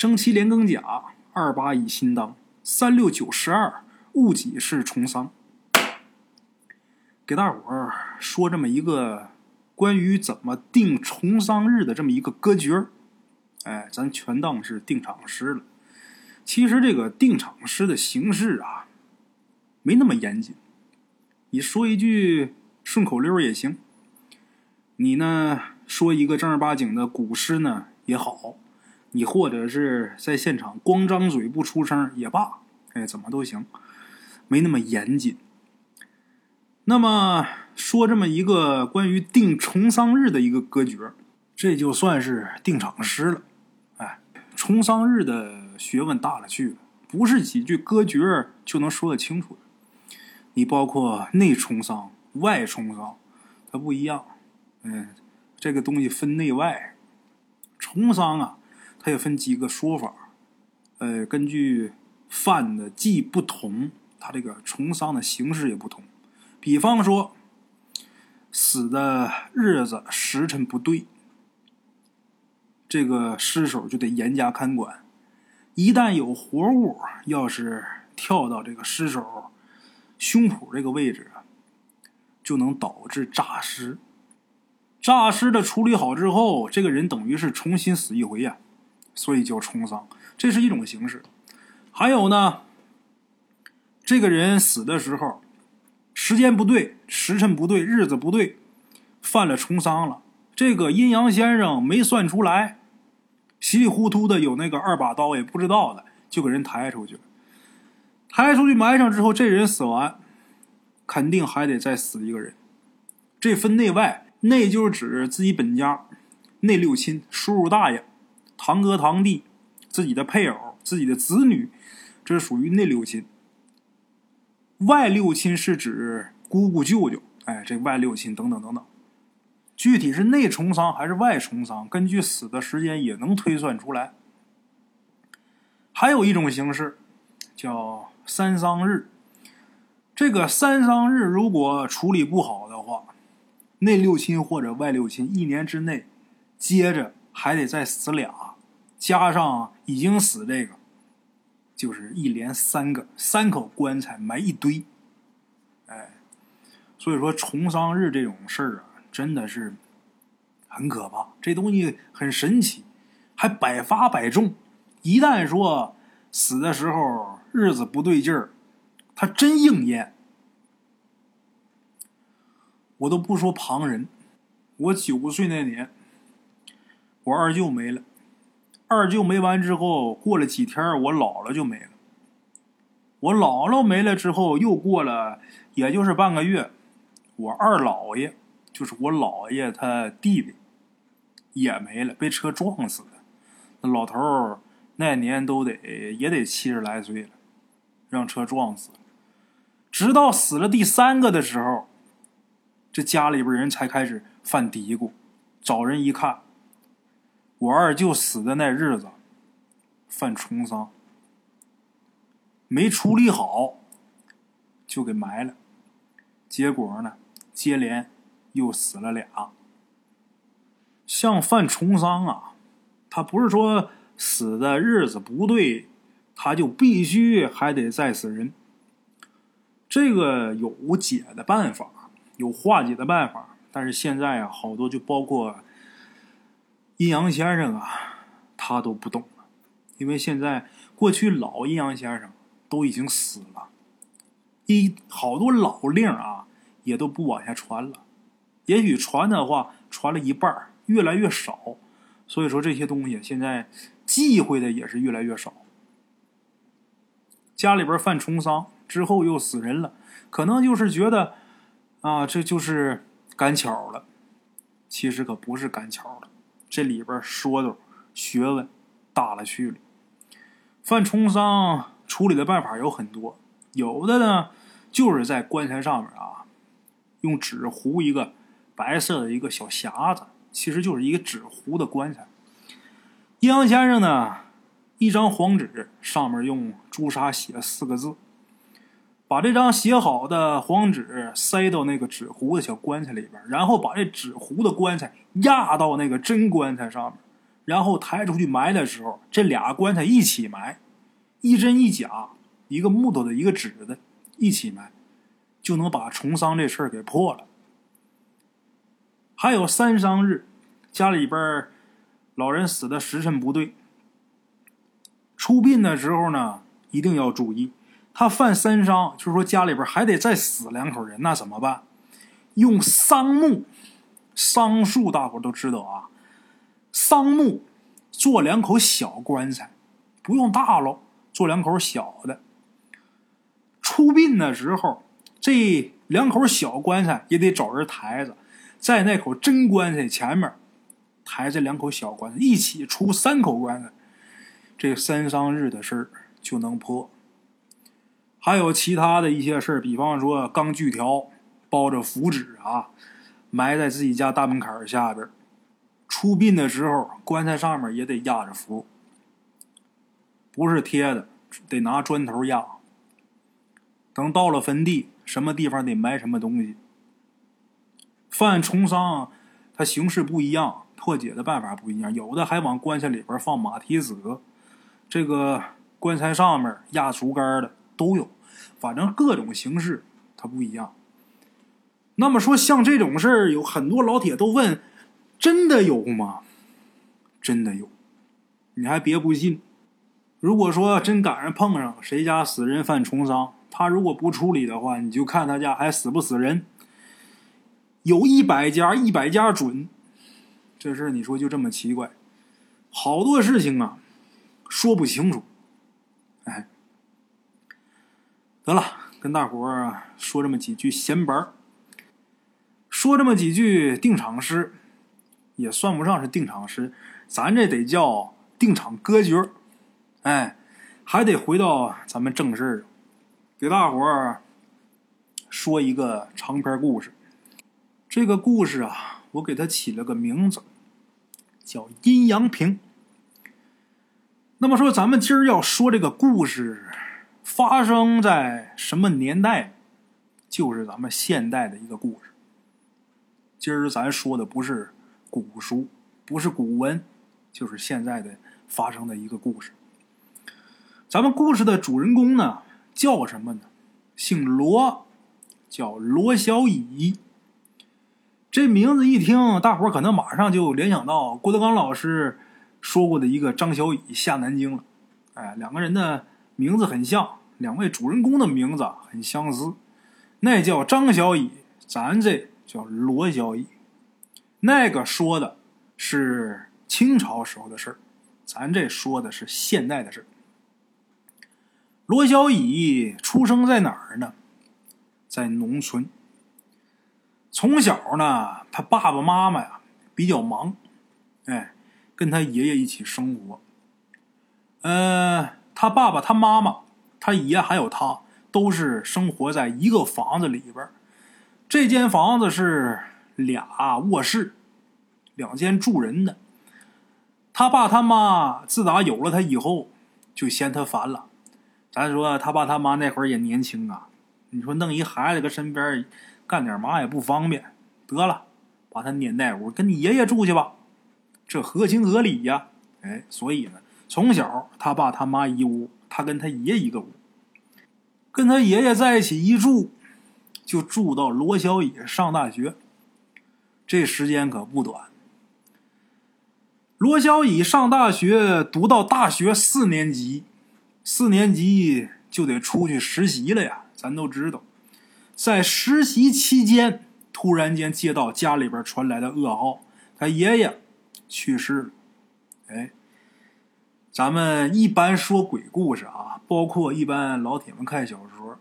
征七连庚甲，二八乙辛当，三六九十二，戊己是重丧。给大伙儿说这么一个关于怎么定重丧日的这么一个歌诀儿，哎，咱全当是定场诗了。其实这个定场诗的形式啊，没那么严谨。你说一句顺口溜也行，你呢说一个正儿八经的古诗呢也好，你或者是在现场光张嘴不出声也罢，哎，怎么都行，没那么严谨。那么说这么一个关于定重丧日的一个歌诀，这就算是定场诗了。哎，重丧日的学问大了去了，不是几句歌诀就能说得清楚的。你包括内重丧、外重丧，它不一样。嗯，这个东西分内外。重丧啊，它也分几个说法。呃，根据犯的忌不同，它这个重丧的形式也不同。比方说，死的日子时辰不对，这个尸首就得严加看管。一旦有活物要是跳到这个尸首胸脯这个位置，就能导致诈尸。诈尸的处理好之后，这个人等于是重新死一回呀，所以叫重丧，这是一种形式。还有呢，这个人死的时候。时间不对，时辰不对，日子不对，犯了重丧了。这个阴阳先生没算出来，稀里糊涂的有那个二把刀也不知道的，就给人抬出去了。抬出去埋上之后，这人死完，肯定还得再死一个人。这分内外，内就是指自己本家，内六亲，叔叔大爷、堂哥堂弟、自己的配偶、自己的子女，这是属于内六亲。外六亲是指姑姑、舅舅，哎，这外六亲等等等等。具体是内重丧还是外重丧，根据死的时间也能推算出来。还有一种形式叫三丧日。这个三丧日如果处理不好的话，内六亲或者外六亲一年之内接着还得再死俩，加上已经死这个。就是一连三个三口棺材埋一堆，哎，所以说重丧日这种事儿啊，真的是很可怕。这东西很神奇，还百发百中。一旦说死的时候日子不对劲儿，他真应验。我都不说旁人，我九岁那年，我二舅没了。二舅没完之后，过了几天，我姥姥就没了。我姥姥没了之后，又过了，也就是半个月，我二姥爷，就是我姥爷他弟弟，也没了，被车撞死了。那老头儿那年都得也得七十来岁了，让车撞死。直到死了第三个的时候，这家里边人才开始犯嘀咕，找人一看。我二舅死的那日子，犯重丧，没处理好，就给埋了。结果呢，接连又死了俩。像犯重丧啊，他不是说死的日子不对，他就必须还得再死人。这个有解的办法，有化解的办法，但是现在啊，好多就包括。阴阳先生啊，他都不懂了，因为现在过去老阴阳先生都已经死了，一好多老令啊也都不往下传了，也许传的话传了一半，越来越少，所以说这些东西现在忌讳的也是越来越少。家里边犯重丧之后又死人了，可能就是觉得啊这就是赶巧了，其实可不是赶巧了。这里边说的学问大了去了，犯重丧处理的办法有很多，有的呢就是在棺材上面啊，用纸糊一个白色的一个小匣子，其实就是一个纸糊的棺材。阴阳先生呢，一张黄纸上面用朱砂写了四个字。把这张写好的黄纸塞到那个纸糊的小棺材里边，然后把这纸糊的棺材压到那个真棺材上面，然后抬出去埋的时候，这俩棺材一起埋，一真一假，一个木头的，一个纸的，一起埋，就能把重丧这事儿给破了。还有三丧日，家里边老人死的时辰不对，出殡的时候呢，一定要注意。他犯三伤，就是说家里边还得再死两口人，那怎么办？用桑木，桑树大伙都知道啊。桑木做两口小棺材，不用大喽，做两口小的。出殡的时候，这两口小棺材也得找人抬着，在那口真棺材前面抬着两口小棺材，一起出三口棺材，这三伤日的事儿就能破。还有其他的一些事，比方说钢锯条包着符纸啊，埋在自己家大门槛下边。出殡的时候，棺材上面也得压着符，不是贴的，得拿砖头压。等到了坟地，什么地方得埋什么东西。犯重丧，它形式不一样，破解的办法不一样。有的还往棺材里边放马蹄子，这个棺材上面压竹竿的都有，反正各种形式它不一样。那么说，像这种事儿，有很多老铁都问。真的有吗？真的有，你还别不信。如果说真赶上碰上谁家死人犯重伤，他如果不处理的话，你就看他家还死不死人。有一百家，一百家准。这事你说就这么奇怪，好多事情啊，说不清楚。哎，得了，跟大伙儿说这么几句闲白说这么几句定场诗。也算不上是定场诗，咱这得叫定场歌诀哎，还得回到咱们正事儿，给大伙儿说一个长篇故事。这个故事啊，我给它起了个名字，叫《阴阳平》。那么说，咱们今儿要说这个故事发生在什么年代？就是咱们现代的一个故事。今儿咱说的不是。古书不是古文，就是现在的发生的一个故事。咱们故事的主人公呢，叫什么呢？姓罗，叫罗小乙。这名字一听，大伙儿可能马上就联想到郭德纲老师说过的一个张小乙下南京了。哎，两个人呢名字很像，两位主人公的名字很相似。那叫张小乙，咱这叫罗小乙。那个说的是清朝时候的事儿，咱这说的是现代的事儿。罗小乙出生在哪儿呢？在农村。从小呢，他爸爸妈妈呀比较忙，哎，跟他爷爷一起生活。呃，他爸爸、他妈妈、他爷还有他，都是生活在一个房子里边这间房子是。俩卧室，两间住人的。他爸他妈自打有了他以后，就嫌他烦了。咱说他爸他妈那会儿也年轻啊，你说弄一孩子搁身边干点嘛也不方便。得了，把他撵那屋，跟你爷爷住去吧，这合情合理呀。哎，所以呢，从小他爸他妈一屋，他跟他爷一个屋，跟他爷爷在一起一住，就住到罗小野上大学。这时间可不短。罗小乙上大学，读到大学四年级，四年级就得出去实习了呀。咱都知道，在实习期间，突然间接到家里边传来的噩耗，他爷爷去世了。哎，咱们一般说鬼故事啊，包括一般老铁们看小说，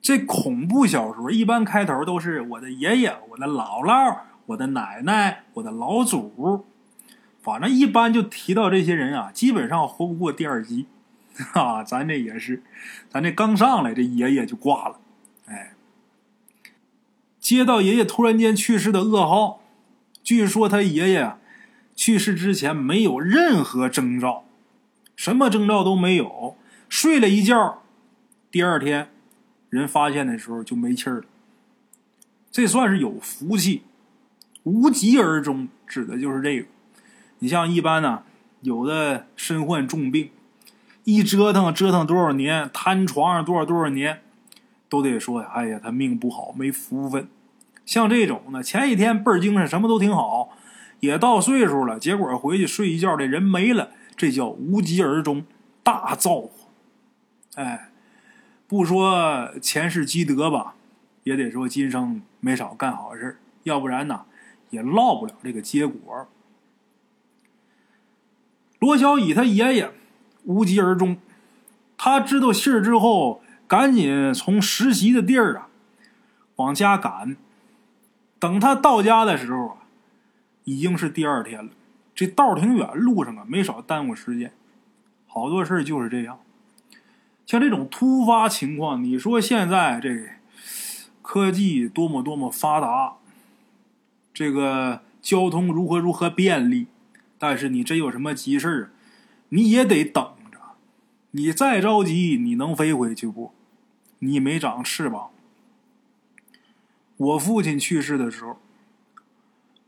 这恐怖小说一般开头都是我的爷爷，我的姥姥。我的奶奶，我的老祖，反正一般就提到这些人啊，基本上活不过第二集，啊，咱这也是，咱这刚上来，这爷爷就挂了，哎，接到爷爷突然间去世的噩耗，据说他爷爷去世之前没有任何征兆，什么征兆都没有，睡了一觉，第二天人发现的时候就没气儿了，这算是有福气。无疾而终，指的就是这个。你像一般呢，有的身患重病，一折腾折腾多少年，瘫床上多少多少年，都得说：“哎呀，他命不好，没福分。”像这种呢，前一天倍儿精神，什么都挺好，也到岁数了，结果回去睡一觉，这人没了，这叫无疾而终，大造化。哎，不说前世积德吧，也得说今生没少干好事要不然呢，也落不了这个结果。罗小乙他爷爷无疾而终，他知道信儿之后，赶紧从实习的地儿啊往家赶。等他到家的时候啊，已经是第二天了。这道挺远，路上啊没少耽误时间。好多事就是这样，像这种突发情况，你说现在这科技多么多么发达，这个交通如何如何便利，但是你真有什么急事儿，你也得等着。你再着急，你能飞回去不？你没长翅膀。我父亲去世的时候，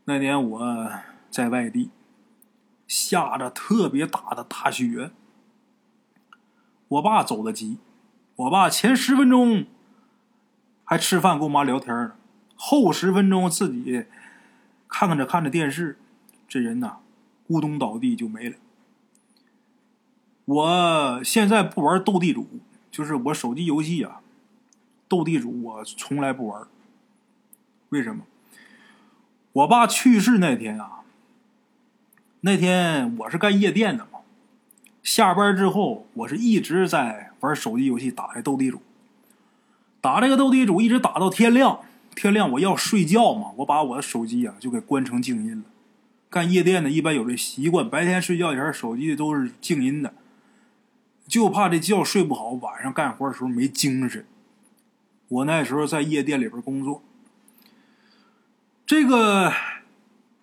那年我在外地，下着特别大的大雪。我爸走的急，我爸前十分钟还吃饭跟我妈聊天呢，后十分钟自己看看着看着电视，这人呐咕咚倒地就没了。我现在不玩斗地主，就是我手机游戏啊，斗地主我从来不玩。为什么？我爸去世那天啊，那天我是干夜店的嘛。下班之后，我是一直在玩手机游戏，打这斗地主。打这个斗地主一直打到天亮，天亮我要睡觉嘛，我把我的手机啊就给关成静音了。干夜店的一般有这习惯，白天睡觉前手机都是静音的，就怕这觉睡不好，晚上干活的时候没精神。我那时候在夜店里边工作。这个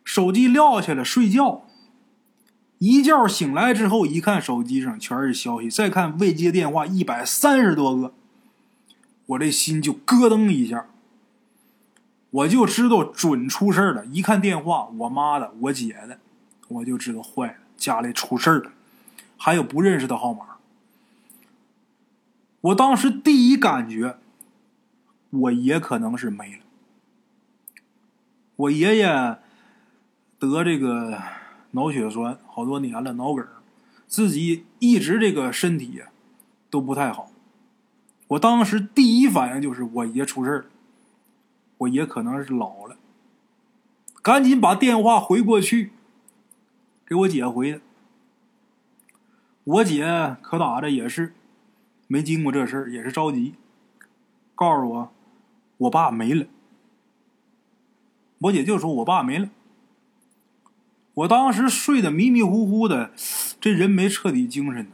手机撂下了，睡觉。一觉醒来之后，一看手机上全是消息，再看未接电话一百三十多个，我这心就咯噔一下。我就知道准出事了。一看电话，我妈的，我姐的，我就知道坏了，家里出事了。还有不认识的号码。我当时第一感觉，我爷可能是没了。我爷爷得这个脑血栓好多年了，脑梗自己一直这个身体都不太好。我当时第一反应就是我爷出事了，我爷可能是老了，赶紧把电话回过去，给我姐回的。我姐可打的也是没经过这事儿，也是着急，告诉我我爸没了。我姐就说：“我爸没了。”我当时睡得迷迷糊糊的，这人没彻底精神呢。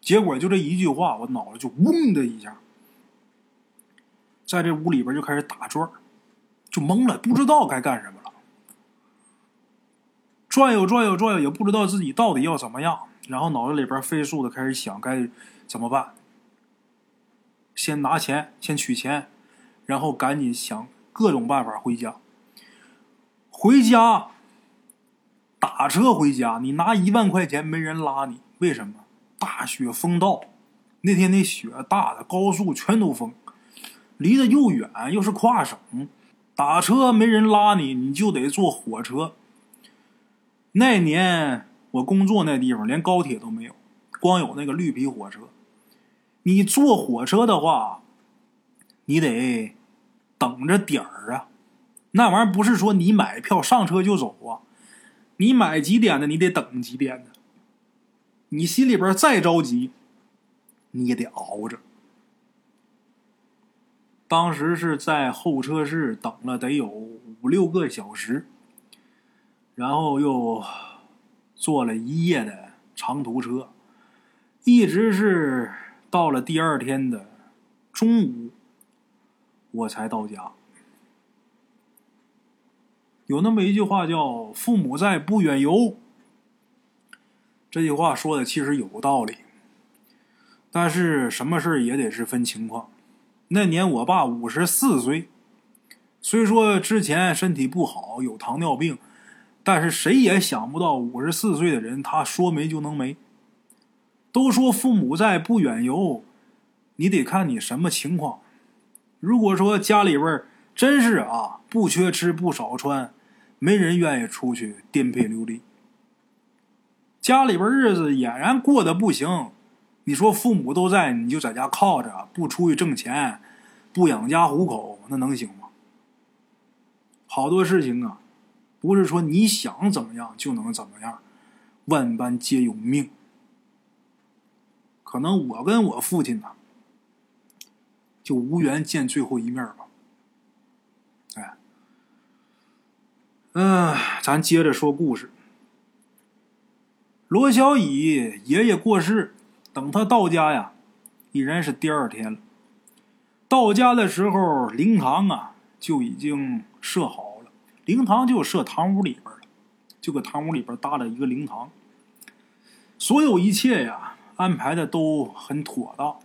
结果就这一句话，我脑子就嗡的一下，在这屋里边就开始打转就懵了，不知道该干什么了。转悠转悠转悠，也不知道自己到底要怎么样。然后脑子里边飞速的开始想该怎么办。先拿钱，先取钱，然后赶紧想各种办法回家。回家，打车回家，你拿一万块钱没人拉你，为什么？大雪封道，那天那雪大的高速全都封，离得又远又是跨省，打车没人拉你，你就得坐火车。那年我工作那地方连高铁都没有，光有那个绿皮火车。你坐火车的话，你得等着点儿啊。那玩意儿不是说你买票上车就走啊，你买几点的，你得等几点的。你心里边再着急，你也得熬着。当时是在候车室等了得有五六个小时，然后又坐了一夜的长途车，一直是到了第二天的中午，我才到家。有那么一句话叫“父母在，不远游”。这句话说的其实有道理，但是什么事也得是分情况。那年我爸五十四岁，虽说之前身体不好，有糖尿病，但是谁也想不到，五十四岁的人他说没就能没。都说父母在，不远游，你得看你什么情况。如果说家里边真是啊不缺吃不少穿，没人愿意出去颠沛流离。家里边日子俨然过得不行，你说父母都在，你就在家靠着，不出去挣钱，不养家糊口，那能行吗？好多事情啊，不是说你想怎么样就能怎么样，万般皆有命。可能我跟我父亲呢，就无缘见最后一面吧。哎，嗯，咱接着说故事。罗小乙爷爷过世，等他到家呀，已然是第二天了。到家的时候，灵堂啊就已经设好了，灵堂就设堂屋里边了，就搁堂屋里边搭了一个灵堂。所有一切呀，安排的都很妥当。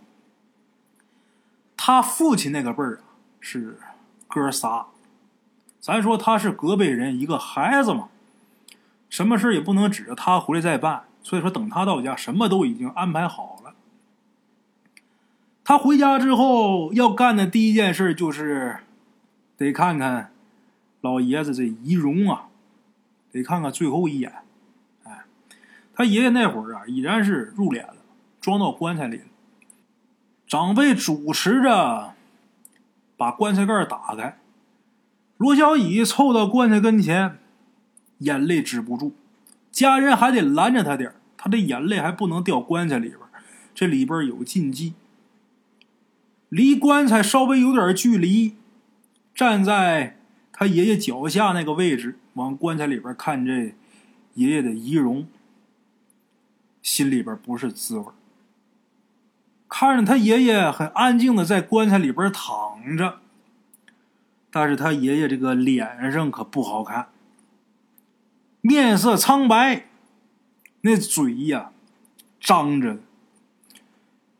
他父亲那个辈儿啊，是哥仨，咱说他是隔辈人，一个孩子嘛。什么事也不能指着他回来再办，所以说等他到家，什么都已经安排好了。他回家之后要干的第一件事就是得看看老爷子这遗容啊，得看看最后一眼。哎，他爷爷那会儿啊，已然是入殓了，装到棺材里了。长辈主持着把棺材盖打开，罗小乙凑到棺材跟前。眼泪止不住，家人还得拦着他点他的眼泪还不能掉棺材里边这里边有禁忌。离棺材稍微有点距离，站在他爷爷脚下那个位置，往棺材里边看这爷爷的遗容，心里边不是滋味看着他爷爷很安静的在棺材里边躺着，但是他爷爷这个脸上可不好看。面色苍白，那嘴呀张着，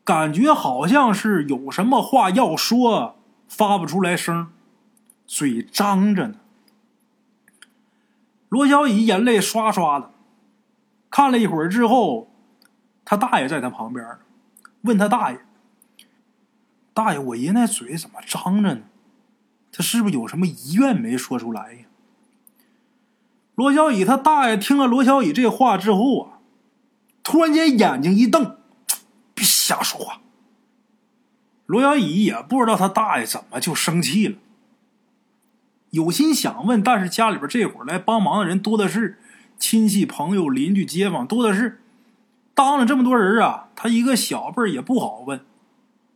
感觉好像是有什么话要说，发不出来声，嘴张着呢。罗小乙眼泪刷刷的，看了一会儿之后，他大爷在他旁边，问他大爷：“大爷，我爷那嘴怎么张着呢？他是不是有什么遗愿没说出来呀？”罗小乙他大爷听了罗小乙这话之后啊，突然间眼睛一瞪，别瞎说话。罗小乙也不知道他大爷怎么就生气了，有心想问，但是家里边这会儿来帮忙的人多的是，亲戚朋友邻居街坊多的是，当了这么多人啊，他一个小辈也不好问，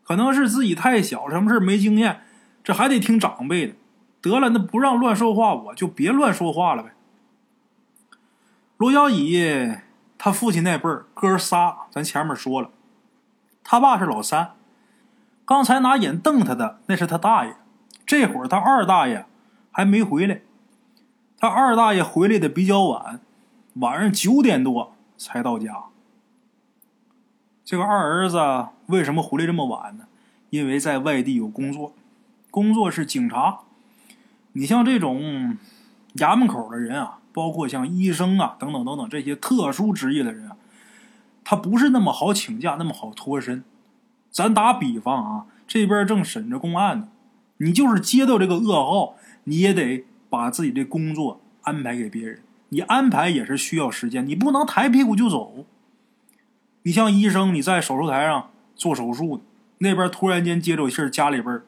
可能是自己太小，什么事没经验，这还得听长辈的。得了，那不让乱说话，我就别乱说话了呗。罗小乙他父亲那辈儿哥仨，咱前面说了，他爸是老三。刚才拿眼瞪他的那是他大爷，这会儿他二大爷还没回来。他二大爷回来的比较晚，晚上九点多才到家。这个二儿子为什么回来这么晚呢？因为在外地有工作，工作是警察。你像这种衙门口的人啊。包括像医生啊等等等等这些特殊职业的人啊，他不是那么好请假，那么好脱身。咱打比方啊，这边正审着公案呢，你就是接到这个噩耗，你也得把自己的工作安排给别人。你安排也是需要时间，你不能抬屁股就走。你像医生，你在手术台上做手术，那边突然间接着信儿，家里边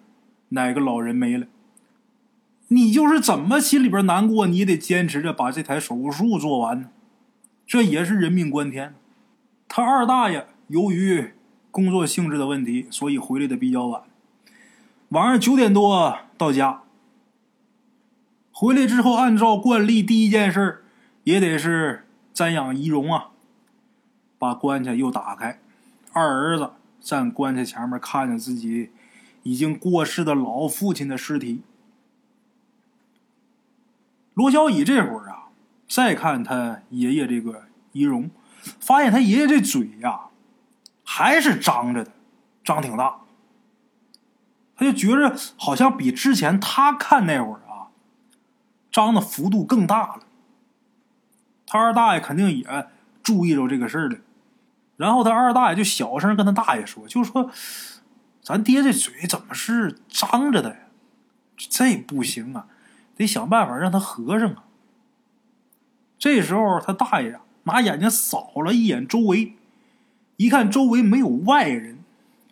哪个老人没了。你就是怎么心里边难过，你也得坚持着把这台手术做完，这也是人命关天。他二大爷由于工作性质的问题，所以回来的比较晚，晚上九点多到家。回来之后，按照惯例，第一件事也得是瞻仰遗容啊，把棺材又打开。二儿子站棺材前面，看着自己已经过世的老父亲的尸体。罗小乙这会儿啊，再看他爷爷这个遗容，发现他爷爷这嘴呀，还是张着的，张挺大。他就觉着好像比之前他看那会儿啊，张的幅度更大了。他二大爷肯定也注意着这个事儿了。然后他二大爷就小声跟他大爷说：“就说咱爹这嘴怎么是张着的呀？这不行啊，得想办法让他合上啊。”这时候他大爷拿眼睛扫了一眼周围，一看周围没有外人，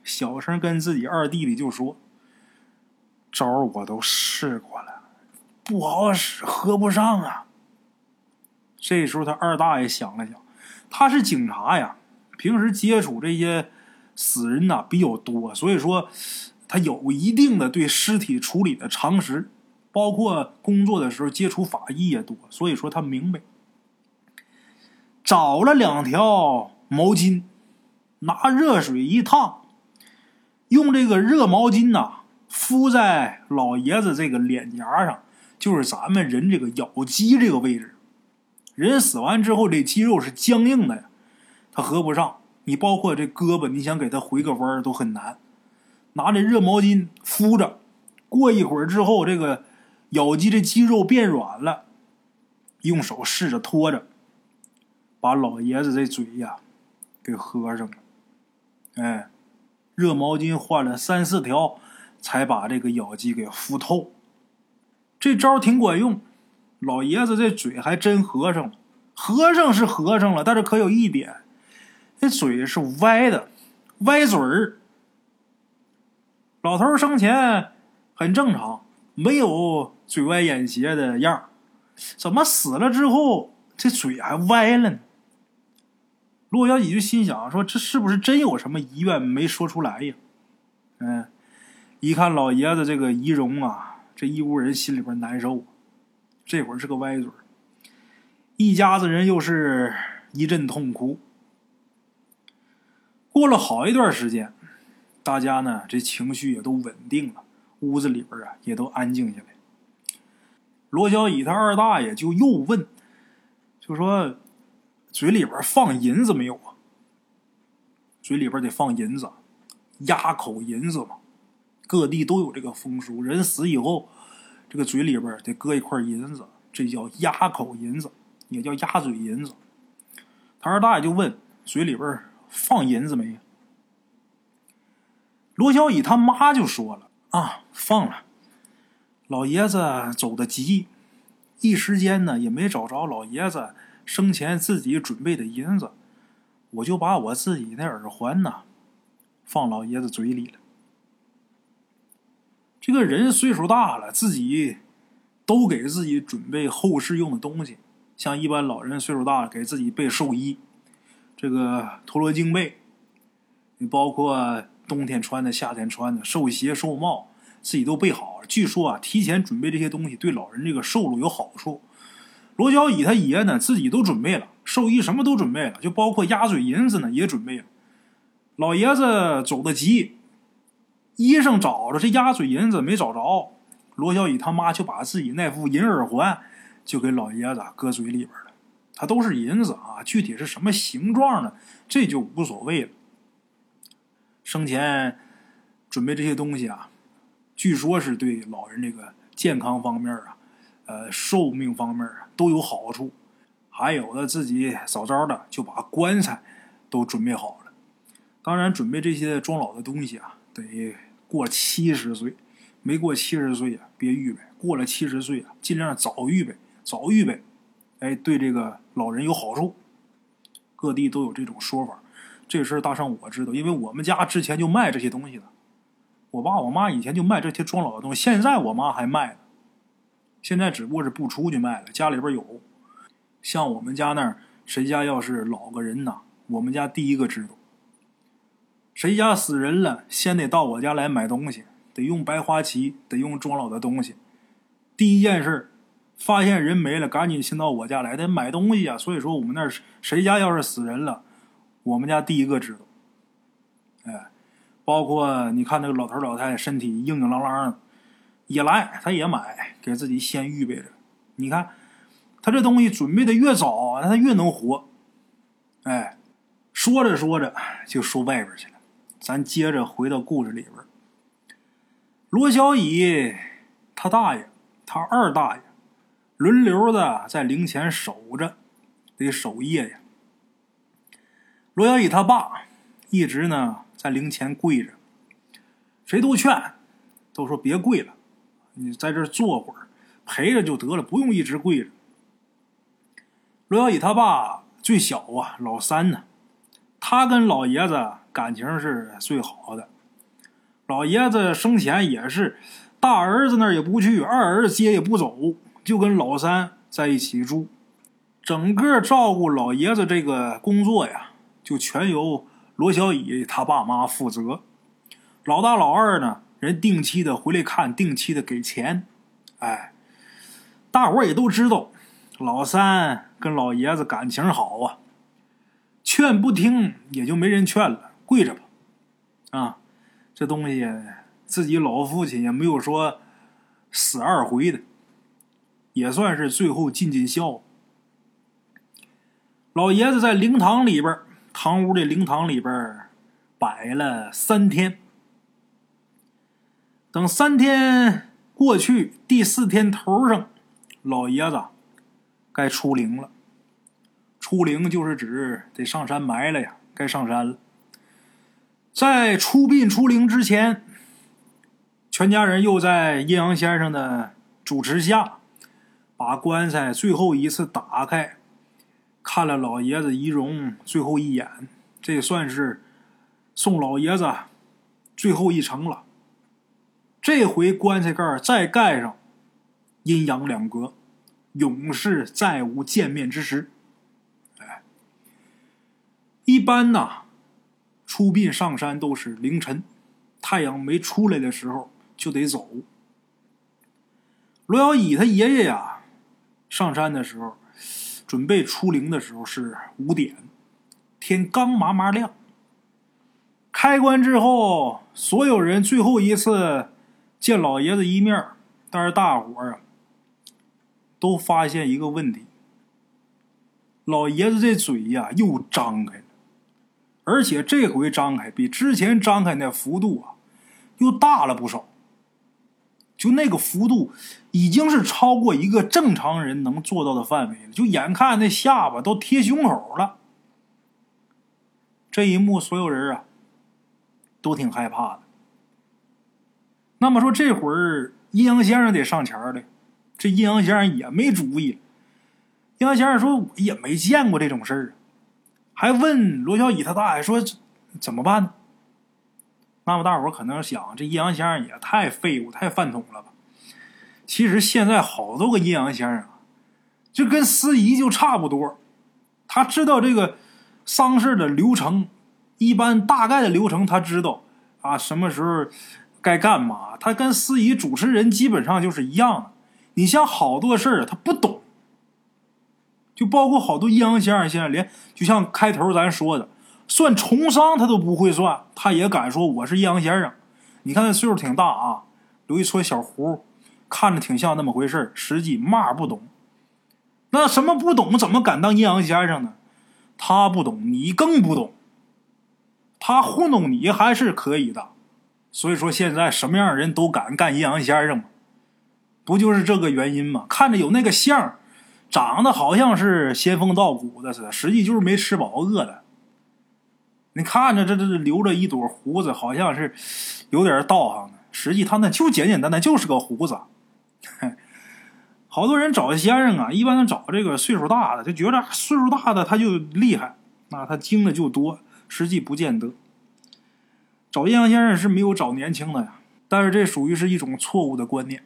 小声跟自己二弟弟就说：“招我都试过了，不好使，合不上啊。”这时候他二大爷想了想，他是警察呀。平时接触这些死人呐比较多，所以说他有一定的对尸体处理的常识，包括工作的时候接触法医也多，所以说他明白。找了两条毛巾，拿热水一烫，用这个热毛巾呐敷在老爷子这个脸颊上，就是咱们人这个咬肌这个位置。人死完之后，这肌肉是僵硬的呀。他合不上，你包括这胳膊，你想给他回个弯儿都很难。拿这热毛巾敷着，过一会儿之后，这个咬肌的肌肉变软了，用手试着拖着，把老爷子这嘴呀给合上了。哎，热毛巾换了三四条，才把这个咬肌给敷透。这招挺管用，老爷子这嘴还真合上了。合上是合上了，但是可有一点。这嘴是歪的，歪嘴儿。老头生前很正常，没有嘴歪眼斜的样怎么死了之后这嘴还歪了呢？洛小喜就心想说：“这是不是真有什么遗愿没说出来呀？”嗯，一看老爷子这个遗容啊，这一屋人心里边难受。这会儿是个歪嘴一家子人又是一阵痛哭。过了好一段时间，大家呢这情绪也都稳定了，屋子里边啊也都安静下来。罗小乙他二大爷就又问，就说：“嘴里边放银子没有啊？嘴里边得放银子，压口银子嘛。各地都有这个风俗，人死以后，这个嘴里边得搁一块银子，这叫压口银子，也叫压嘴银子。”他二大爷就问：“嘴里边？”放银子没？罗小乙他妈就说了：“啊，放了。老爷子走的急，一时间呢也没找着老爷子生前自己准备的银子，我就把我自己那耳环呢放老爷子嘴里了。这个人岁数大了，自己都给自己准备后事用的东西，像一般老人岁数大了，给自己备寿衣。”这个陀螺精背，你包括冬天穿的、夏天穿的寿鞋、寿帽，自己都备好。据说啊，提前准备这些东西对老人这个寿禄有好处。罗小乙他爷呢，自己都准备了寿衣，什么都准备了，就包括鸭嘴银子呢也准备了。老爷子走的急，衣裳找着这鸭嘴银子没找着，罗小乙他妈就把自己那副银耳环就给老爷子搁嘴里边了。它都是银子啊，具体是什么形状的，这就无所谓了。生前准备这些东西啊，据说是对老人这个健康方面啊，呃，寿命方面啊都有好处。还有的自己早早的就把棺材都准备好了。当然，准备这些装老的东西啊，得过七十岁，没过七十岁啊，别预备；过了七十岁啊，尽量早预备，早预备。哎，对这个老人有好处，各地都有这种说法。这事大圣我知道，因为我们家之前就卖这些东西的。我爸我妈以前就卖这些装老的东西，现在我妈还卖呢。现在只不过是不出去卖了，家里边有。像我们家那儿，谁家要是老个人呐，我们家第一个知道。谁家死人了，先得到我家来买东西，得用白花旗，得用装老的东西。第一件事发现人没了，赶紧先到我家来，得买东西啊。所以说，我们那谁家要是死人了，我们家第一个知道。哎，包括你看那个老头老太太身体硬硬朗朗的，也来，他也买，给自己先预备着。你看，他这东西准备的越早，他越能活。哎，说着说着就说外边去了。咱接着回到故事里边。罗小乙他大爷，他二大爷。轮流的在灵前守着，得守夜呀。罗小乙他爸一直呢在灵前跪着，谁都劝，都说别跪了，你在这坐会儿，陪着就得了，不用一直跪着。罗小乙他爸最小啊，老三呢，他跟老爷子感情是最好的。老爷子生前也是，大儿子那儿也不去，二儿子接也不走，就跟老三在一起住，整个照顾老爷子这个工作呀。就全由罗小乙他爸妈负责，老大老二呢，人定期的回来看，定期的给钱，哎，大伙也都知道，老三跟老爷子感情好啊，劝不听也就没人劝了，跪着吧，啊，这东西自己老父亲也没有说死二回的，也算是最后尽尽孝。老爷子在灵堂里边。堂屋的灵堂里边摆了三天，等三天过去，第四天头上，老爷子该出灵了。出灵就是指得上山埋了呀，该上山了。在出殡出灵之前，全家人又在阴阳先生的主持下，把棺材最后一次打开。看了老爷子遗容最后一眼，这算是送老爷子最后一程了。这回棺材盖再盖上，阴阳两隔，永世再无见面之时。哎，一般呐，出殡上山都是凌晨，太阳没出来的时候就得走。罗小乙他爷爷呀，上山的时候。准备出灵的时候是五点，天刚麻麻亮。开棺之后，所有人最后一次见老爷子一面，但是大伙儿啊都发现一个问题：老爷子这嘴呀又张开了，而且这回张开比之前张开那幅度啊又大了不少。就那个幅度，已经是超过一个正常人能做到的范围了。就眼看那下巴都贴胸口了，这一幕，所有人啊都挺害怕的。那么说，这会儿阴阳先生得上前了，这阴阳先生也没主意。阴阳先生说：“我也没见过这种事儿，还问罗小乙他大爷说怎么办呢？”那么大伙可能想，这阴阳先生也太废物、太饭桶了吧？其实现在好多个阴阳先生，就跟司仪就差不多。他知道这个丧事的流程，一般大概的流程他知道啊，什么时候该干嘛。他跟司仪、主持人基本上就是一样的。你像好多事儿他不懂，就包括好多阴阳先生，现在连就像开头咱说的。算重伤他都不会算，他也敢说我是阴阳先生。你看他岁数挺大啊，留一撮小胡，看着挺像那么回事实际嘛不懂。那什么不懂，怎么敢当阴阳先生呢？他不懂，你更不懂。他糊弄你还是可以的。所以说现在什么样的人都敢干阴阳先生吗？不就是这个原因吗？看着有那个相，长得好像是仙风道骨的似的，实际就是没吃饱饿的。你看着这这这留着一朵胡子，好像是有点道行的，实际他那就简简单单就是个胡子。好多人找先生啊，一般都找这个岁数大的，就觉得岁数大的他就厉害，那他精的就多，实际不见得。找阴阳先生是没有找年轻的呀，但是这属于是一种错误的观念。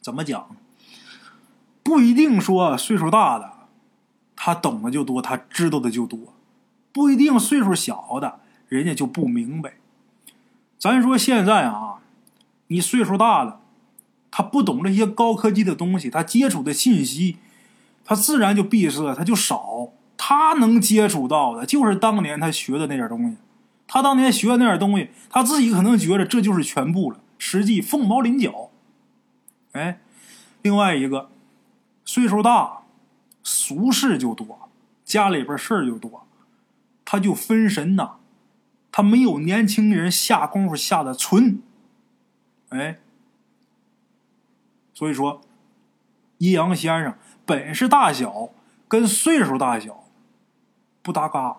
怎么讲？不一定说岁数大的他懂得就多，他知道的就多。不一定岁数小的，人家就不明白。咱说现在啊，你岁数大了，他不懂这些高科技的东西，他接触的信息，他自然就闭塞，他就少。他能接触到的，就是当年他学的那点东西。他当年学的那点东西，他自己可能觉得这就是全部了，实际凤毛麟角。哎，另外一个，岁数大，俗事就多，家里边事儿就多。他就分神呐，他没有年轻人下功夫下的纯，哎，所以说，阴阳先生本事大小跟岁数大小不搭嘎。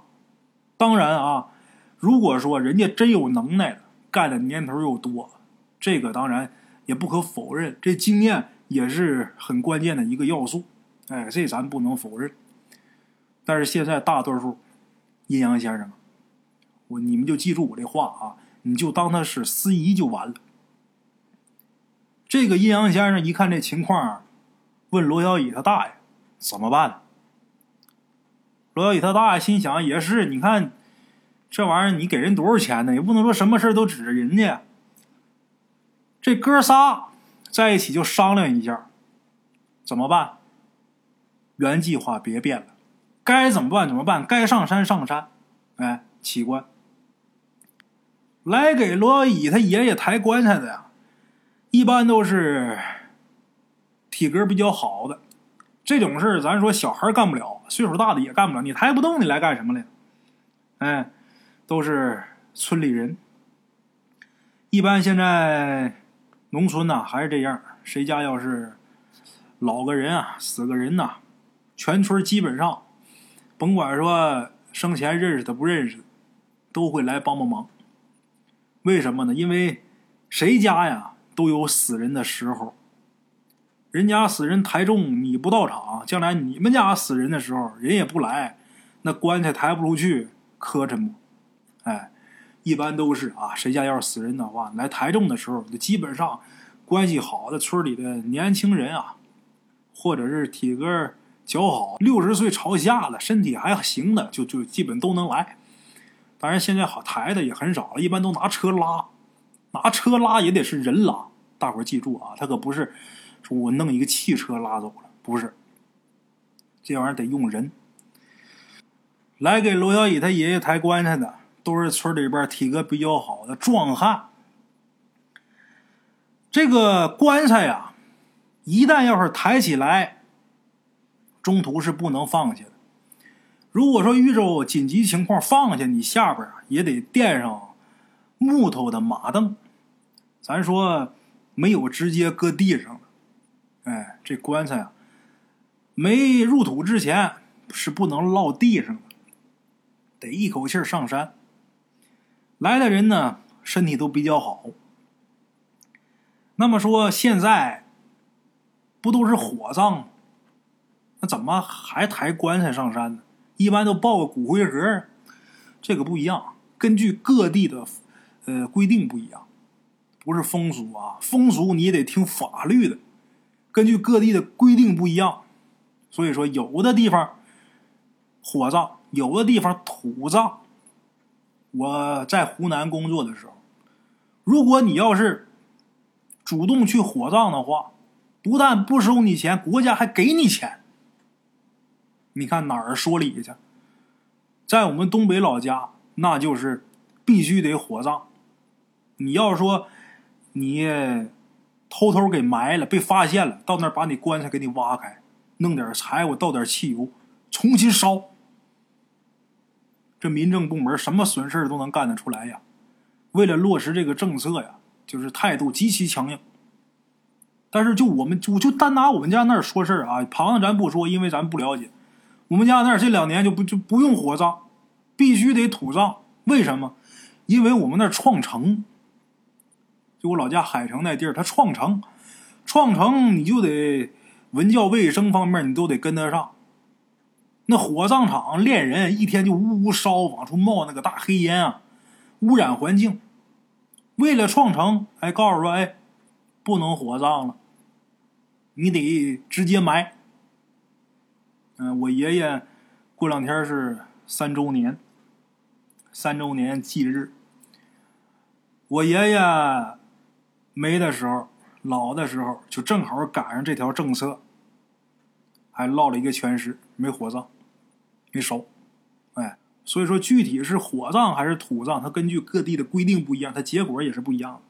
当然啊，如果说人家真有能耐，干的年头又多，这个当然也不可否认，这经验也是很关键的一个要素。哎，这咱不能否认。但是现在大多数阴阳先生，我你们就记住我这话啊，你就当他是司仪就完了。这个阴阳先生一看这情况，问罗小乙他大爷怎么办？罗小乙他大爷心想也是，你看这玩意儿，你给人多少钱呢？也不能说什么事都指着人家。这哥仨在一起就商量一下，怎么办？原计划别变了，该怎么办怎么办？该上山上山，哎，起棺。来给罗小乙他爷爷抬棺材的呀，一般都是体格比较好的。这种事儿，咱说小孩干不了，岁数大的也干不了。你抬不动，你来干什么来？哎，都是村里人。一般现在农村呐还是这样，谁家要是老个人啊，死个人呐。全村基本上，甭管说生前认识的不认识，都会来帮帮忙。为什么呢？因为谁家呀都有死人的时候。人家死人抬重，你不到场，将来你们家死人的时候，人也不来，那棺材抬不出去，磕碜不？哎，一般都是啊，谁家要是死人的话，来抬重的时候，基本上关系好的村里的年轻人啊，或者是体格。脚好，六十岁朝下的，身体还行的，就就基本都能来。当然，现在好抬的也很少了，一般都拿车拉，拿车拉也得是人拉。大伙儿记住啊，他可不是说我弄一个汽车拉走了，不是。这玩意儿得用人。来给罗小乙他爷爷抬棺材的，都是村里边体格比较好的壮汉。这个棺材呀，一旦要是抬起来。中途是不能放下的。如果说遇着紧急情况放下，你下边也得垫上木头的马凳。咱说没有直接搁地上的，哎，这棺材啊没入土之前是不能落地上的，得一口气上山。来的人呢身体都比较好。那么说现在不都是火葬吗？那怎么还抬棺材上山呢？一般都抱个骨灰盒，这个不一样。根据各地的呃规定不一样，不是风俗啊，风俗你也得听法律的。根据各地的规定不一样，所以说有的地方火葬，有的地方土葬。我在湖南工作的时候，如果你要是主动去火葬的话，不但不收你钱，国家还给你钱。你看哪儿说理去？在我们东北老家，那就是必须得火葬。你要说你偷偷给埋了，被发现了，到那儿把你棺材给你挖开，弄点柴火，倒点汽油，重新烧。这民政部门什么损事都能干得出来呀！为了落实这个政策呀，就是态度极其强硬。但是就我们，我就单拿我们家那儿说事儿啊，旁的咱不说，因为咱不了解。我们家那儿这两年就不就不用火葬，必须得土葬。为什么？因为我们那儿创城，就我老家海城那地儿，它创城，创城你就得文教卫生方面你都得跟得上。那火葬场炼人一天就呜呜烧，往出冒那个大黑烟啊，污染环境。为了创城，还告诉说，哎，不能火葬了，你得直接埋。嗯，我爷爷过两天是三周年，三周年忌日。我爷爷没的时候，老的时候，就正好赶上这条政策，还落了一个全尸，没火葬，没烧。哎，所以说具体是火葬还是土葬，它根据各地的规定不一样，它结果也是不一样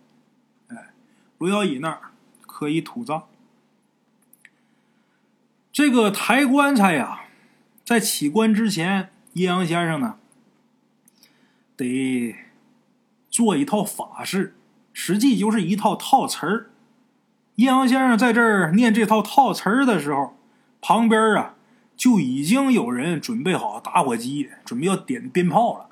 的。哎，罗小乙那儿可以土葬。这个抬棺材呀，在起棺之前，阴阳先生呢得做一套法事，实际就是一套套词儿。阴阳先生在这儿念这套套词儿的时候，旁边啊就已经有人准备好打火机，准备要点鞭炮了。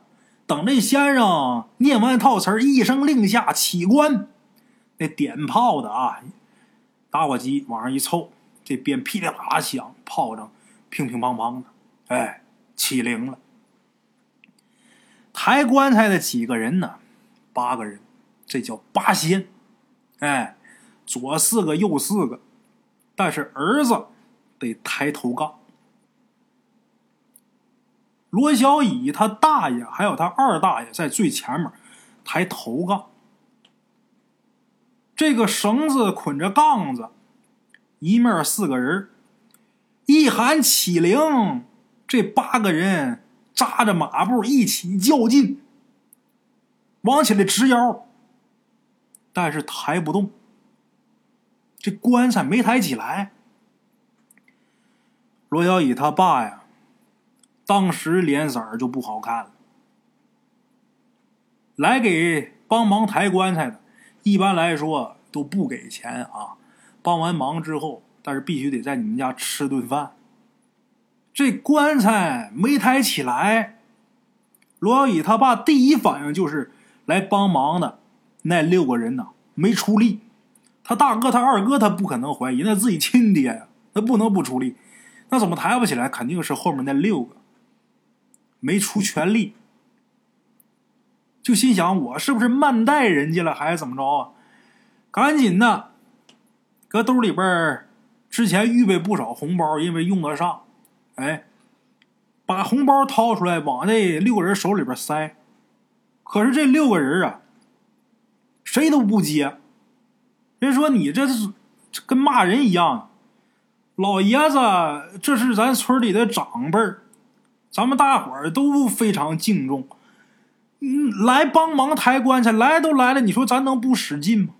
等这先生念完套词一声令下，起棺，那点炮的啊，打火机往上一凑，这鞭噼里啪啦响，炮仗乒乒乓乓的，哎，起灵了。抬棺材的几个人呢？八个人，这叫八仙。哎，左四个，右四个，但是儿子得抬头杠。罗小乙他大爷还有他二大爷在最前面抬头杠，这个绳子捆着杠子，一面四个人一喊起灵，这八个人扎着马步一起较劲，往起来直腰，但是抬不动，这棺材没抬起来。罗小乙他爸呀。当时脸色就不好看了。来给帮忙抬棺材的，一般来说都不给钱啊。帮完忙之后，但是必须得在你们家吃顿饭。这棺材没抬起来，罗小乙他爸第一反应就是来帮忙的那六个人呢没出力。他大哥、他二哥，他不可能怀疑，那自己亲爹呀，那不能不出力。那怎么抬不起来？肯定是后面那六个。没出全力，就心想我是不是慢待人家了，还是怎么着啊？赶紧的，搁兜里边之前预备不少红包，因为用得上。哎，把红包掏出来，往那六个人手里边塞。可是这六个人啊，谁都不接。人说你这是跟骂人一样。老爷子，这是咱村里的长辈儿。咱们大伙儿都非常敬重，嗯，来帮忙抬棺材，来都来了，你说咱能不使劲吗？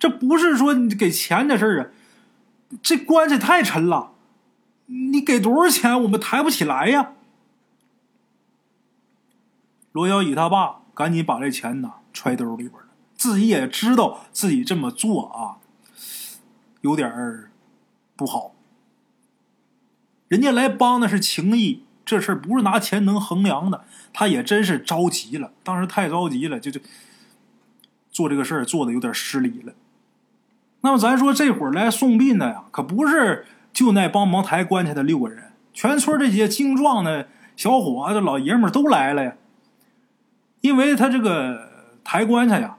这不是说你给钱的事儿啊，这棺材太沉了，你给多少钱我们抬不起来呀？罗小乙他爸赶紧把这钱呢揣兜里边了，自己也知道自己这么做啊，有点儿不好。人家来帮的是情谊，这事儿不是拿钱能衡量的。他也真是着急了，当时太着急了，就就做这个事儿做的有点失礼了。那么咱说这会儿来送殡的呀，可不是就那帮忙抬棺材的六个人，全村这些精壮的小伙子、老爷们都来了呀。因为他这个抬棺材呀，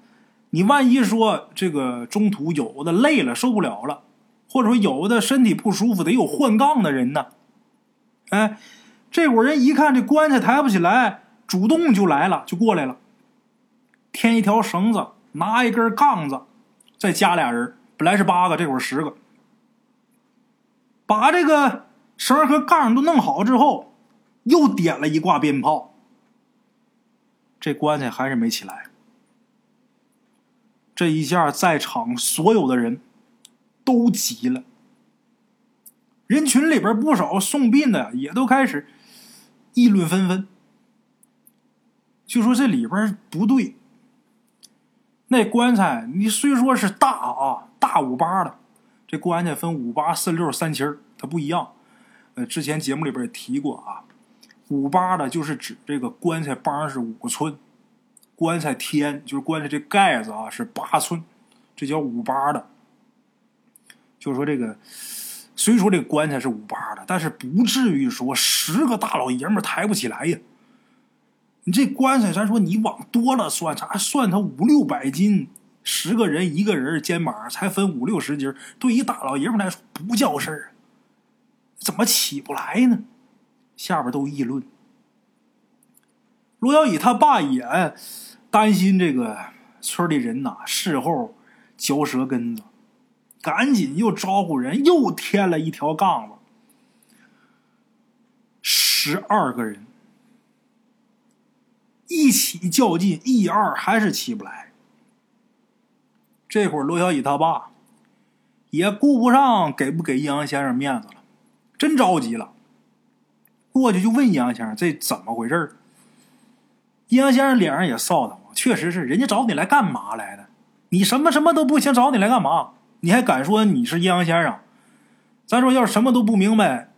你万一说这个中途有的累了受不了了，或者说有的身体不舒服，得有换杠的人呢。哎，这伙人一看这棺材抬不起来，主动就来了，就过来了。添一条绳子，拿一根杠子，再加俩人，本来是八个，这会儿十个。把这个绳和杠都弄好之后，又点了一挂鞭炮。这棺材还是没起来。这一下，在场所有的人都急了。人群里边不少送殡的也都开始议论纷纷，就说这里边不对。那棺材你虽说是大啊，大五八的，这棺材分五八、四六、三七它不一样。呃，之前节目里边也提过啊，五八的就是指这个棺材帮是五寸，棺材天就是棺材这盖子啊是八寸，这叫五八的。就是说这个。虽说这个棺材是五八的，但是不至于说十个大老爷们抬不起来呀。你这棺材，咱说你往多了算，咱算它五六百斤，十个人一个人肩膀才分五六十斤，对于大老爷们来说不叫事儿，怎么起不来呢？下边都议论。罗小乙他爸也担心这个村里人呐，事后嚼舌根子。赶紧又招呼人，又添了一条杠子，十二个人一起较劲，一二还是起不来。这会儿罗小乙他爸也顾不上给不给阴阳先生面子了，真着急了，过去就问阴阳先生这怎么回事阴阳先生脸上也臊得慌，确实是人家找你来干嘛来的？你什么什么都不行，找你来干嘛？你还敢说你是阴阳先生？咱说要是什么都不明白，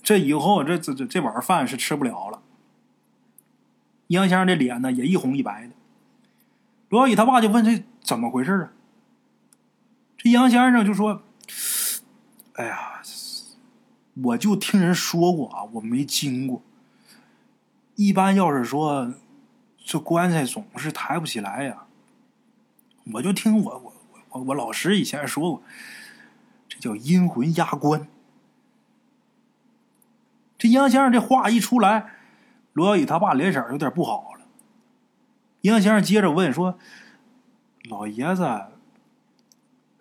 这以后这这这这碗饭是吃不了了。阴阳先生这脸呢也一红一白的。罗小乙他爸就问这怎么回事啊？这杨先生就说：“哎呀，我就听人说过啊，我没经过。一般要是说这棺材总是抬不起来呀，我就听我我我我老师以前说过，这叫阴魂压棺。”这杨先生这话一出来，罗小雨他爸脸色有点不好了。杨先生接着问说：“老爷子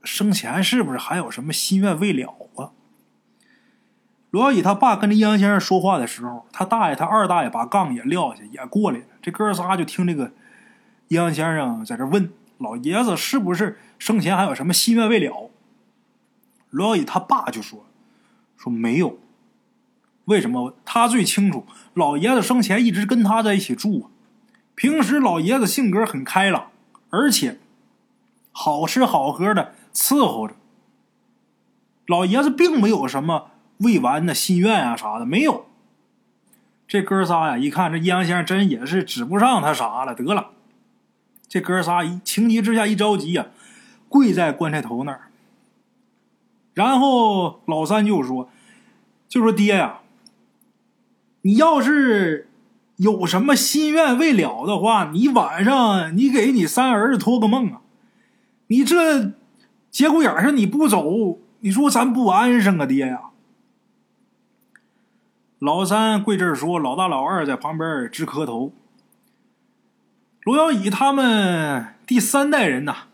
生前是不是还有什么心愿未了啊？”罗小乙他爸跟这杨先生说话的时候，他大爷、他二大爷把杠也撂下，也过来了。这哥仨就听这个阴阳先生在这问老爷子是不是生前还有什么心愿未了。罗小乙他爸就说：“说没有，为什么？他最清楚，老爷子生前一直跟他在一起住。”平时老爷子性格很开朗，而且好吃好喝的伺候着。老爷子并没有什么未完的心愿啊啥的，没有。这哥仨呀，一看这阴阳先生真也是指不上他啥了，得了。这哥仨一情急之下一着急呀，跪在棺材头那儿。然后老三就说：“就说爹呀，你要是……”有什么心愿未了的话，你晚上你给你三儿子托个梦啊！你这节骨眼上你不走，你说咱不安生啊，爹呀！老三跪这儿说，老大老二在旁边直磕头。罗小乙他们第三代人呐，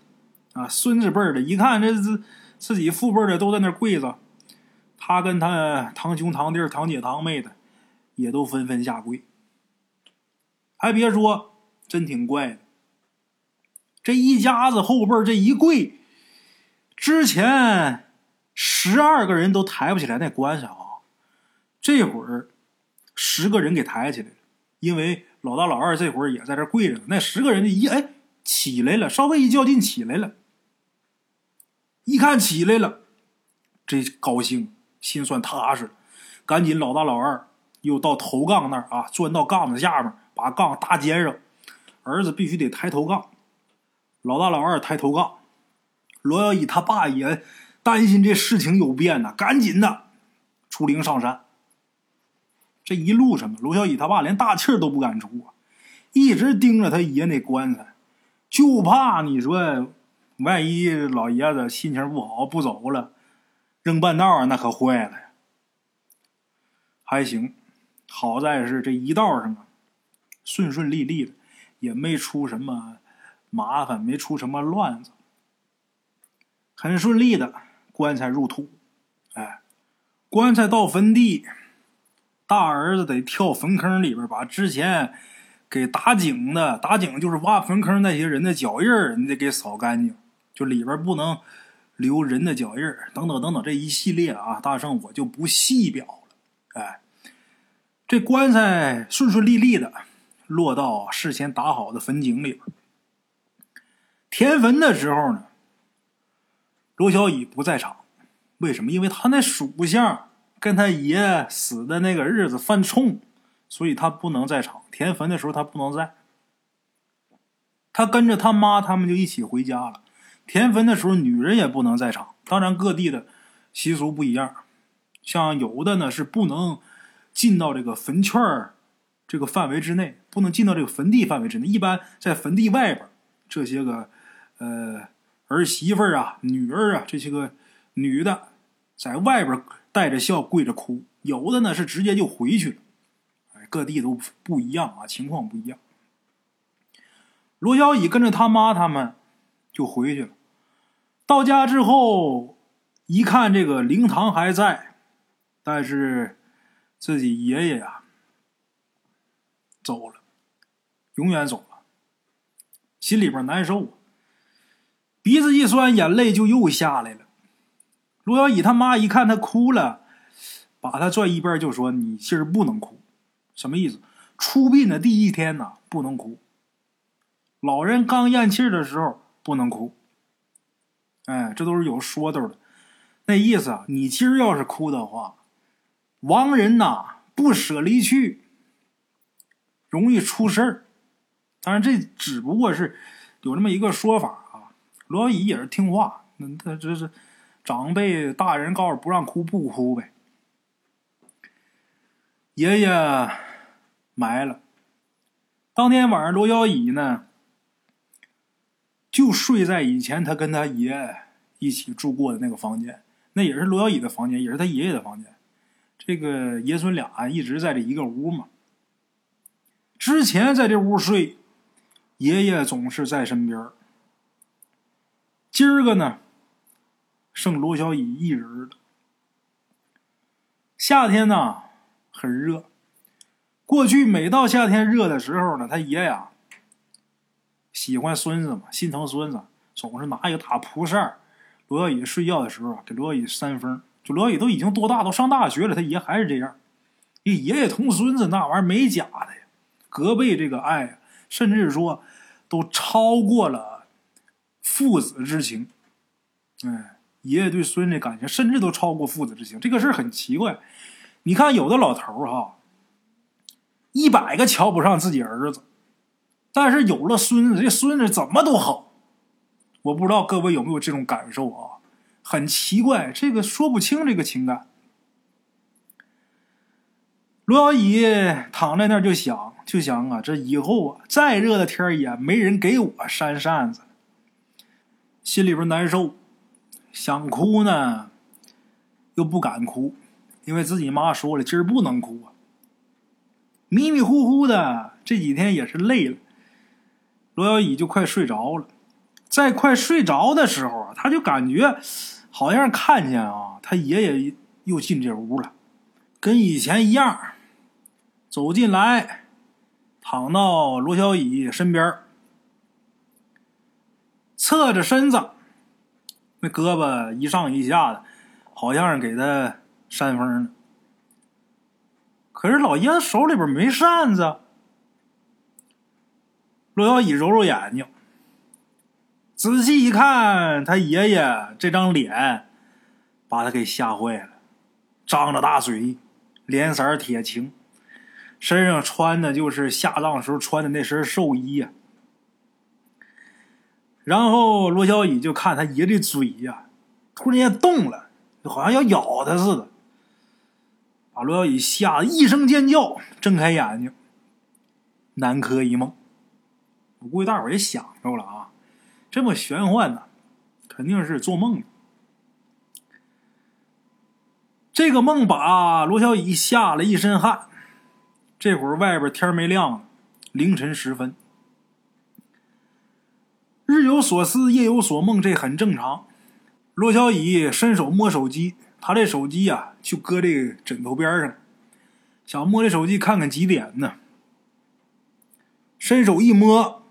啊，孙子辈的，一看这自自己父辈的都在那跪着，他跟他堂兄堂弟堂姐堂妹的也都纷纷下跪。还别说，真挺怪的。这一家子后辈这一跪，之前十二个人都抬不起来那棺材啊，这会儿十个人给抬起来了。因为老大老二这会儿也在这跪着呢，那十个人一哎起来了，稍微一较劲起来了。一看起来了，这高兴，心算踏实，赶紧老大老二又到头杠那儿啊，钻到杠子下面。把杠搭肩上，儿子必须得抬头杠。老大老二抬头杠，罗小乙他爸也担心这事情有变呢，赶紧的出灵上山。这一路上，罗小乙他爸连大气都不敢出，一直盯着他爷那棺材，就怕你说万一老爷子心情不好不走了，扔半道那可坏了。还行，好在是这一道上啊。顺顺利利的，也没出什么麻烦，没出什么乱子，很顺利的。棺材入土，哎，棺材到坟地，大儿子得跳坟坑里边，把之前给打井的打井就是挖坟坑那些人的脚印儿，你得给扫干净，就里边不能留人的脚印儿，等等等等这一系列啊，大圣我就不细表了。哎，这棺材顺顺利利的。落到事先打好的坟井里边。填坟的时候呢，罗小乙不在场。为什么？因为他那属相跟他爷死的那个日子犯冲，所以他不能在场。填坟的时候他不能在。他跟着他妈他们就一起回家了。填坟的时候女人也不能在场。当然各地的习俗不一样，像有的呢是不能进到这个坟圈。这个范围之内不能进到这个坟地范围之内，一般在坟地外边，这些个呃儿媳妇啊、女儿啊，这些个女的在外边带着笑跪着哭，有的呢是直接就回去了。哎，各地都不一样啊，情况不一样。罗小乙跟着他妈他们就回去了，到家之后一看这个灵堂还在，但是自己爷爷呀。走了，永远走了，心里边难受啊，鼻子一酸，眼泪就又下来了。罗小乙他妈一看他哭了，把他拽一边就说：“你今儿不能哭，什么意思？出殡的第一天呐，不能哭。老人刚咽气的时候不能哭。哎，这都是有说头的。那意思啊，你今儿要是哭的话，亡人呐不舍离去，容易出事儿。当然，这只不过是有这么一个说法。罗小乙也是听话，那他这是长辈大人告诉不让哭不哭呗。爷爷埋了，当天晚上罗小乙呢就睡在以前他跟他爷一起住过的那个房间，那也是罗小乙的房间，也是他爷爷的房间。这个爷孙俩一直在这一个屋嘛。之前在这屋睡，爷爷总是在身边。今儿个呢，剩罗小乙一人了。夏天呢很热，过去每到夏天热的时候呢，他爷呀喜欢孙子嘛，心疼孙子，总是拿一个大蒲扇罗小乙睡觉的时候给罗小乙扇风。就罗小乙都已经多大，都上大学了，他爷还是这样。爷爷同孙子那玩意儿没假的呀，隔辈这个爱，甚至说都超过了父子之情。哎，爷爷对孙子感情甚至都超过父子之情，这个事儿很奇怪。你看有的老头儿哈，一百个瞧不上自己儿子，但是有了孙子，这孙子怎么都好。我不知道各位有没有这种感受啊？很奇怪，这个说不清这个情感。罗小乙躺在那儿就想，就想啊，这以后啊，再热的天也没人给我扇扇子，心里边难受，想哭呢，又不敢哭，因为自己妈说了，今儿不能哭啊。迷迷糊糊的，这几天也是累了，罗小乙就快睡着了，在快睡着的时候啊，他就感觉。好像看见啊，他爷爷又进这屋了，跟以前一样，走进来，躺到罗小乙身边，侧着身子，那胳膊一上一下的，好像是给他扇风呢。可是老爷子手里边没扇子。罗小乙揉揉眼睛。仔细一看，他爷爷这张脸把他给吓坏了，张着大嘴，脸色铁青，身上穿的就是下葬时候穿的那身寿衣呀。然后罗小乙就看他爷的嘴呀，突然间动了，就好像要咬他似的，把罗小乙吓得一声尖叫，睁开眼睛，南柯一梦。我估计大伙也想着了啊。这么玄幻呢，肯定是做梦。这个梦把罗小乙吓了一身汗。这会儿外边天没亮，凌晨时分。日有所思，夜有所梦，这很正常。罗小乙伸手摸手机，他这手机呀就搁这个枕头边上，想摸这手机看看几点呢。伸手一摸。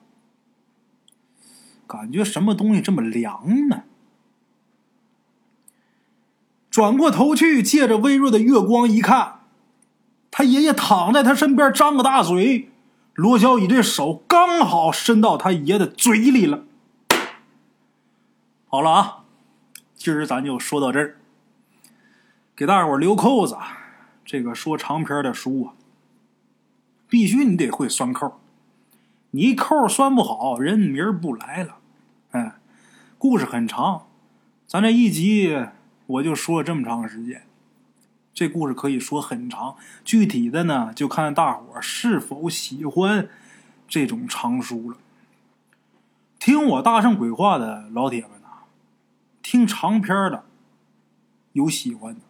感觉什么东西这么凉呢？转过头去，借着微弱的月光一看，他爷爷躺在他身边，张个大嘴。罗小乙这手刚好伸到他爷的嘴里了。好了啊，今儿咱就说到这儿，给大伙留扣子。这个说长篇的书啊，必须你得会拴扣。你扣拴不好，人明儿不来了。哎，故事很长，咱这一集我就说了这么长时间。这故事可以说很长，具体的呢就看大伙是否喜欢这种长书了。听我大圣鬼话的老铁们呐，听长篇的有喜欢的，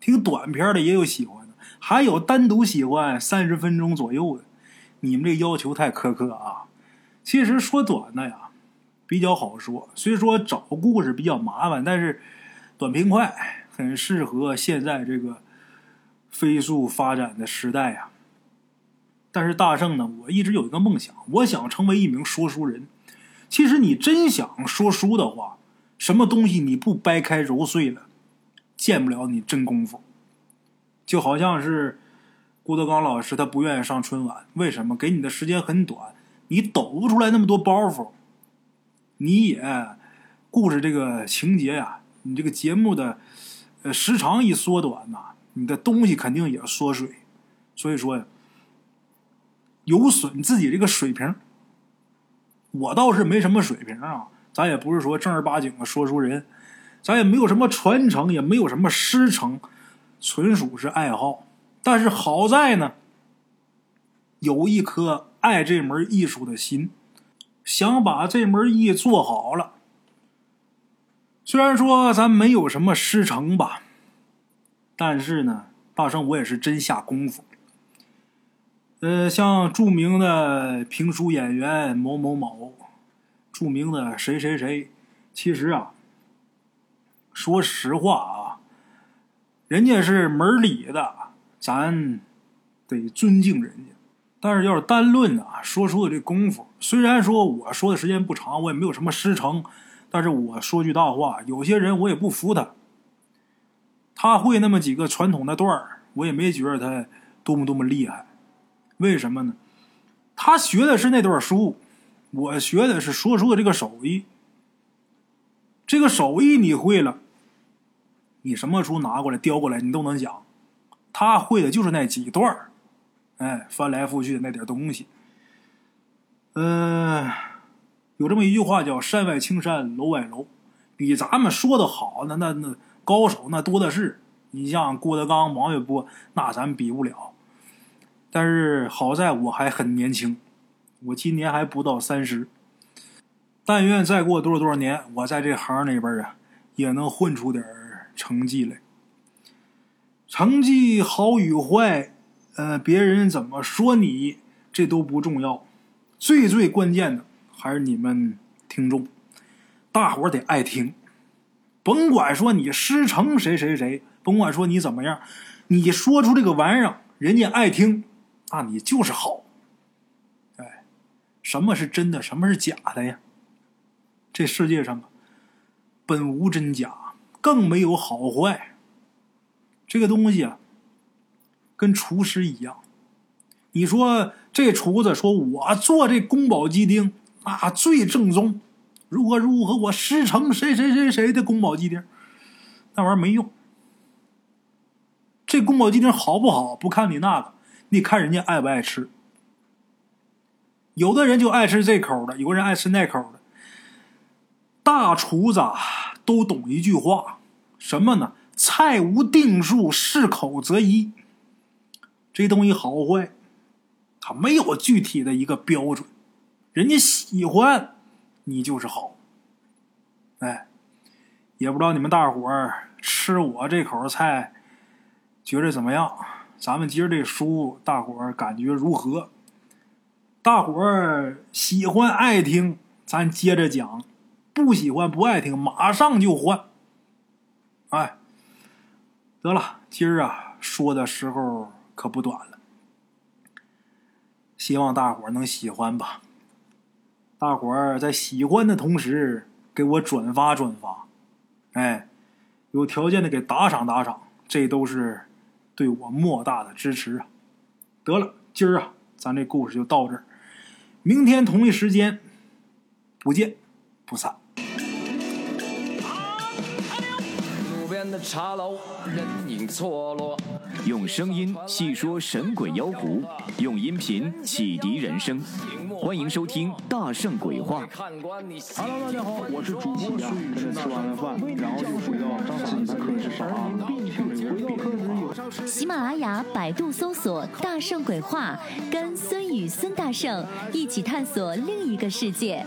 听短篇的也有喜欢的，还有单独喜欢三十分钟左右的。你们这要求太苛刻啊！其实说短的呀，比较好说。虽说找故事比较麻烦，但是短平快，很适合现在这个飞速发展的时代呀。但是大圣呢，我一直有一个梦想，我想成为一名说书人。其实你真想说书的话，什么东西你不掰开揉碎了，见不了你真功夫。就好像是。郭德纲老师他不愿意上春晚，为什么？给你的时间很短，你抖不出来那么多包袱，你也故事这个情节呀，你这个节目的呃时长一缩短呐，你的东西肯定也缩水。所以说呀，有损自己这个水平。我倒是没什么水平啊，咱也不是说正儿八经的说书人，咱也没有什么传承，也没有什么师承，纯属是爱好。但是好在呢，有一颗爱这门艺术的心，想把这门艺做好了。虽然说咱没有什么师承吧，但是呢，大圣我也是真下功夫。呃，像著名的评书演员某某某，著名的谁谁谁，其实啊，说实话啊，人家是门里的，咱得尊敬人家。但是要是单论啊，说书的这功夫，虽然说我说的时间不长，我也没有什么师承，但是我说句大话，有些人我也不服他。他会那么几个传统的段儿，我也没觉得他多么多么厉害。为什么呢？他学的是那段书，我学的是说书的这个手艺。这个手艺你会了，你什么书拿过来叼过来你都能讲。他会的就是那几段儿哎，翻来覆去的那点东西。嗯，有这么一句话叫“山外青山楼外楼”，比咱们说的好，那那那高手那多的是。你像郭德纲、王玥波，那咱比不了。但是好在我还很年轻，我今年还不到三十。但愿再过多少多少年，我在这行里边啊，也能混出点成绩来。成绩好与坏，呃，别人怎么说你，这都不重要。最最关键的还是你们听众，大伙得爱听。甭管说你师承谁谁谁，甭管说你怎么样，你说出这个玩意儿，人家爱听。那你就是好，哎，什么是真的，什么是假的呀？这世界上啊，本无真假，更没有好坏。这个东西啊，跟厨师一样。你说这厨子说我做这宫保鸡丁啊最正宗，如何如何，我师承谁谁谁谁的宫保鸡丁，那玩意儿没用。这宫保鸡丁好不好，不看你那个。你看人家爱不爱吃？有的人就爱吃这口的，有的人爱吃那口的。大厨子都懂一句话，什么呢？菜无定数，适口则宜。这东西好坏，它没有具体的一个标准。人家喜欢，你就是好。哎，也不知道你们大伙儿吃我这口菜，觉着怎么样？咱们今儿这书，大伙儿感觉如何？大伙儿喜欢爱听，咱接着讲；不喜欢不爱听，马上就换。哎，得了，今儿啊说的时候可不短了，希望大伙儿能喜欢吧。大伙儿在喜欢的同时，给我转发转发，哎，有条件的给打赏打赏，这都是。对我莫大的支持啊！得了，今儿啊，咱这故事就到这儿，明天同一时间不见不散。边的茶楼，人影错落。用声音细说神鬼妖狐，用音频启迪人生。欢迎收听《大圣鬼话》。Hello，大家好，我是主播孙宇，吃完了饭，然后就回到自己的课室上啊。喜马拉雅、百度搜索“大圣鬼话”，跟孙宇、孙大圣一起探索另一个世界。